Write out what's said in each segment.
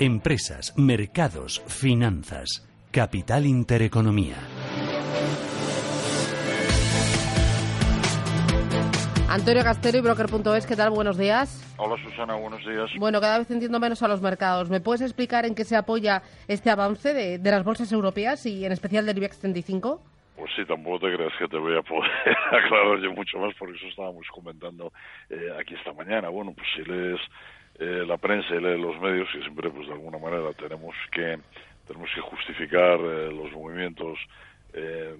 Empresas, mercados, finanzas, capital intereconomía. Antonio Castero y Broker.es, ¿qué tal? Buenos días. Hola Susana, buenos días. Bueno, cada vez entiendo menos a los mercados. ¿Me puedes explicar en qué se apoya este avance de, de las bolsas europeas y en especial del IBEX 35? Pues sí, tampoco te creas que te voy a poder aclarar yo mucho más, porque eso estábamos comentando eh, aquí esta mañana. Bueno, pues si lees eh, la prensa y lees los medios, y siempre pues de alguna manera tenemos que tenemos que justificar eh, los movimientos eh,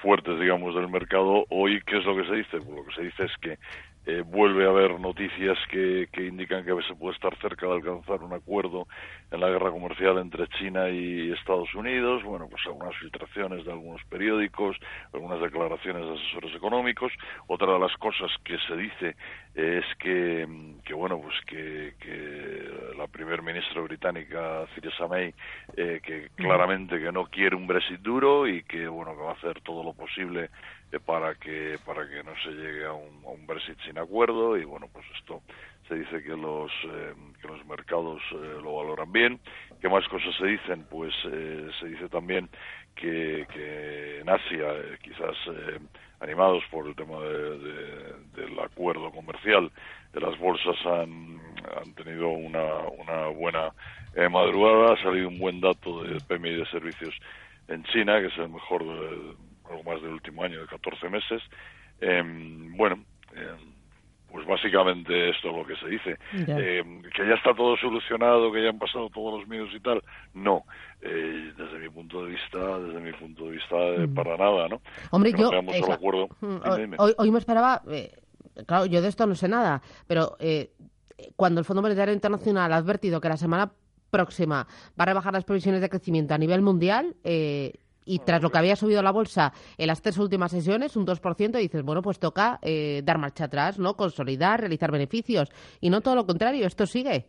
fuertes, digamos, del mercado. Hoy, ¿qué es lo que se dice? Pues lo que se dice es que eh, vuelve a haber noticias que, que indican que se puede estar cerca de alcanzar un acuerdo en la guerra comercial entre China y Estados Unidos. Bueno, pues algunas filtraciones de algunos periódicos, algunas declaraciones de asesores económicos. Otra de las cosas que se dice es que, que bueno, pues que, que la primer ministra británica, Theresa May, eh, que claramente que no quiere un Brexit duro y que, bueno, que va a hacer todo lo posible eh, para que para que no se llegue a un, a un Brexit sin acuerdo. Y bueno pues esto se dice que los eh, que los mercados eh, lo valoran bien. Qué más cosas se dicen pues eh, se dice también que, que en Asia eh, quizás eh, animados por el tema de, de, del acuerdo comercial las bolsas han, han tenido una, una buena eh, madrugada ha salido un buen dato de PMI de servicios en China que es el mejor de, algo más del último año, de 14 meses. Eh, bueno, eh, pues básicamente esto es lo que se dice. Eh, que ya está todo solucionado, que ya han pasado todos los miedos y tal. No, eh, desde mi punto de vista, desde mi punto de vista, eh, para nada, ¿no? Hombre, yo... al acuerdo. Mm, Dime, dime. Hoy, hoy me esperaba... eh, claro, yo de esto no sé nada, pero eh, cuando el Fondo Monetario Internacional ha advertido que la semana próxima va a rebajar las previsiones de crecimiento a nivel mundial... eh, y tras lo que había subido la bolsa en las tres últimas sesiones, un 2%, dices, bueno, pues toca eh, dar marcha atrás, ¿no? Consolidar, realizar beneficios. Y no todo lo contrario, esto sigue.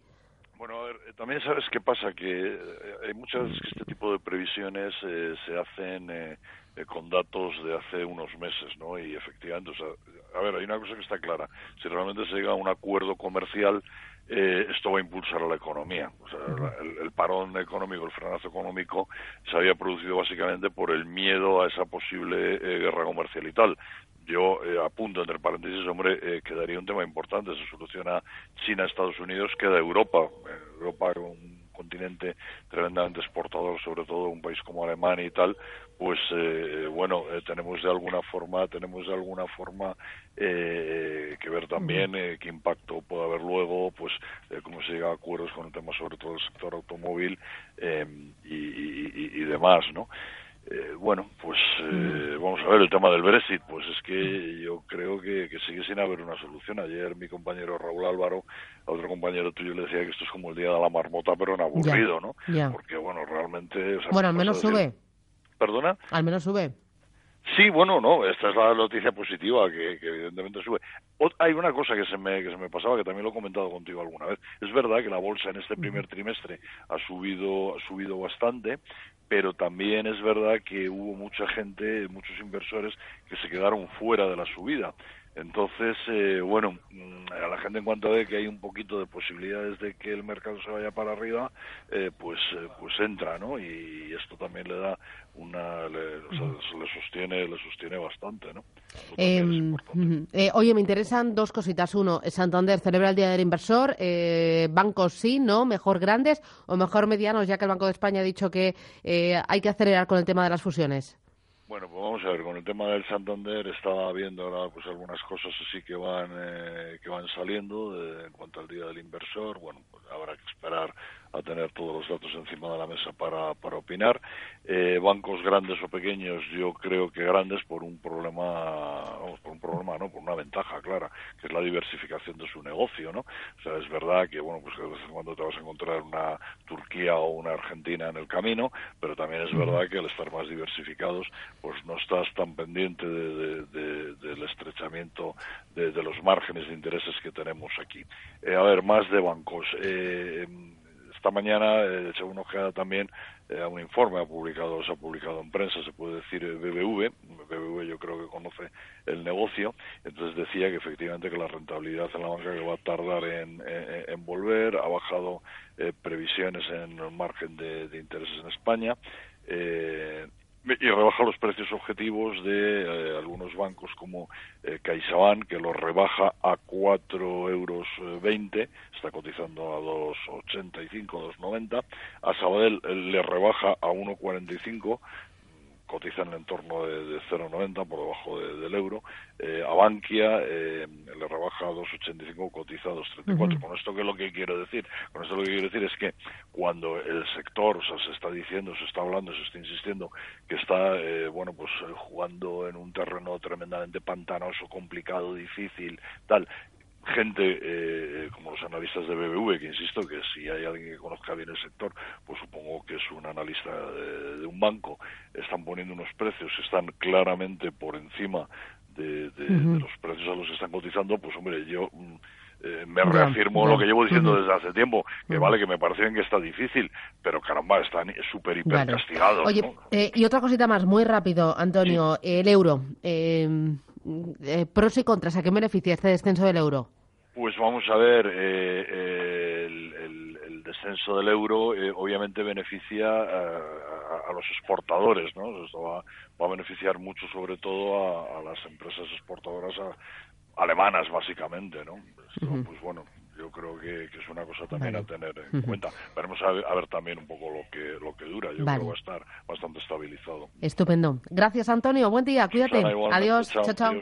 Bueno, a ver, eh, también sabes qué pasa, que eh, hay muchas veces que este tipo de previsiones eh, se hacen eh, eh, con datos de hace unos meses, ¿no? Y efectivamente, o sea, a ver, hay una cosa que está clara, si realmente se llega a un acuerdo comercial, eh, esto va a impulsar a la economía. O sea, la- el, el parón económico, el frenazo económico, se había producido básicamente por el miedo a esa posible eh, guerra comercial y tal. Yo eh, apunto entre paréntesis, hombre, eh, quedaría un tema importante. Se soluciona China, Estados Unidos, queda Europa. Eh, Europa, un continente tremendamente exportador, sobre todo un país como Alemania y tal, pues eh, bueno, eh, tenemos de alguna forma, tenemos de alguna forma eh, que ver también eh, qué impacto puede haber luego, pues eh, cómo se llega a acuerdos con el tema sobre todo del sector automóvil y- y demás, ¿no? Eh, bueno, pues eh, vamos a ver el tema del Brexit. Pues es que yo creo que, que sigue sin haber una solución. Ayer mi compañero Raúl Álvaro, a otro compañero tuyo, le decía que esto es como el día de la marmota, pero en aburrido, ¿no? ya. Porque, bueno, realmente... o sea, Bueno, al menos sube. ¿Perdona? Al menos sube. Sí, bueno, no, esta es la noticia positiva, que, que evidentemente sube. Ot- hay una cosa que se, me, que se me pasaba, que también lo he comentado contigo alguna vez. Es verdad que la bolsa en este primer trimestre ha subido, ha subido bastante, pero también es verdad que hubo mucha gente, muchos inversores que se quedaron fuera de la subida. Entonces, eh, bueno, mm, a la gente en cuanto ve que hay un poquito de posibilidades de que el mercado se vaya para arriba, eh, pues, eh, pues entra, ¿no? Y esto también le da una, le, o sea, le sostiene, le sostiene bastante, ¿no? Es Eh. Eh, oye, me interesan dos cositas. Uno, Santander celebra el Día del Inversor. Eh, bancos sí, ¿no? Mejor grandes o mejor medianos, ya que el Banco de España ha dicho que eh, hay que acelerar con el tema de las fusiones. Bueno, pues vamos a ver, con el tema del Santander estaba viendo ahora pues algunas cosas así que van eh, que van saliendo de- en cuanto al día del inversor. Bueno, pues habrá que esperar a tener todos los datos encima de la mesa para, para opinar. Eh, bancos grandes o pequeños, yo creo que grandes por un problema bueno, por una ventaja clara, que es la diversificación de su negocio, ¿no? O sea, es verdad que, bueno, pues de vez en cuando te vas a encontrar una Turquía o una Argentina en el camino, pero también es verdad que al estar más diversificados, pues no estás tan pendiente del estrechamiento de, los márgenes de intereses que tenemos aquí. Eh, a ver, más de bancos. Eh, esta mañana eh, hecho una ojeada también eh, un informe ha publicado se ha publicado en prensa se puede decir BBV BBV yo creo que conoce el negocio entonces decía que efectivamente que la rentabilidad en la banca que va a tardar en, en, volver ha bajado eh, previsiones en el margen de, de intereses en España eh, y rebaja los precios objetivos de eh, algunos bancos como eh, CaixaBank, que los rebaja a 4,20 euros, eh, está cotizando a 2,85, 2,90. A Sabadell le rebaja a 1,45 cotiza en el entorno de, 0,90 por debajo del euro. Eh, a Bankia eh, le rebaja a 2,85, cotiza a 2,34. Con esto, ¿qué es lo que quiero decir? Con esto lo que quiero decir es que cuando el sector, o sea, se está diciendo, se está hablando, se está insistiendo que está, eh, bueno, pues jugando en un terreno tremendamente pantanoso, complicado, difícil, tal, gente eh, como los analistas de BBV, que insisto que si hay alguien que conozca bien el sector, pues supongo que es un analista de, un banco, están poniendo unos precios, están claramente por encima de, los precios a los que están cotizando, pues hombre, yo mm, eh, me reafirmo lo que llevo diciendo desde hace tiempo, que vale, que me parece que está difícil, pero caramba, están súper hiper castigados. Oye, eh, y otra cosita más, muy rápido, Antonio, el euro. Eh, eh, pros y contras, ¿a qué beneficia este descenso del euro? Pues vamos a ver, eh, el, descenso del euro eh, obviamente beneficia a, los exportadores, ¿no? Esto va, a beneficiar mucho sobre todo a, las empresas exportadoras alemanas, básicamente, ¿no? Pues bueno, yo creo que, es una cosa también a tener en cuenta. Veremos a ver, también un poco lo que lo que dura. Yo creo que va a estar bastante estabilizado. Estupendo. Gracias, Antonio. Buen día. Cuídate. Adiós. Chao, chao.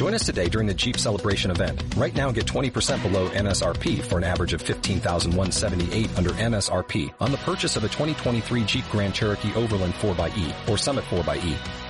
Join us today during the Jeep Celebration event. Right now, get 20% below MSRP for an average of 15178 under MSRP on the purchase of a 2023 Jeep Grand Cherokee Overland 4xE or Summit 4xE.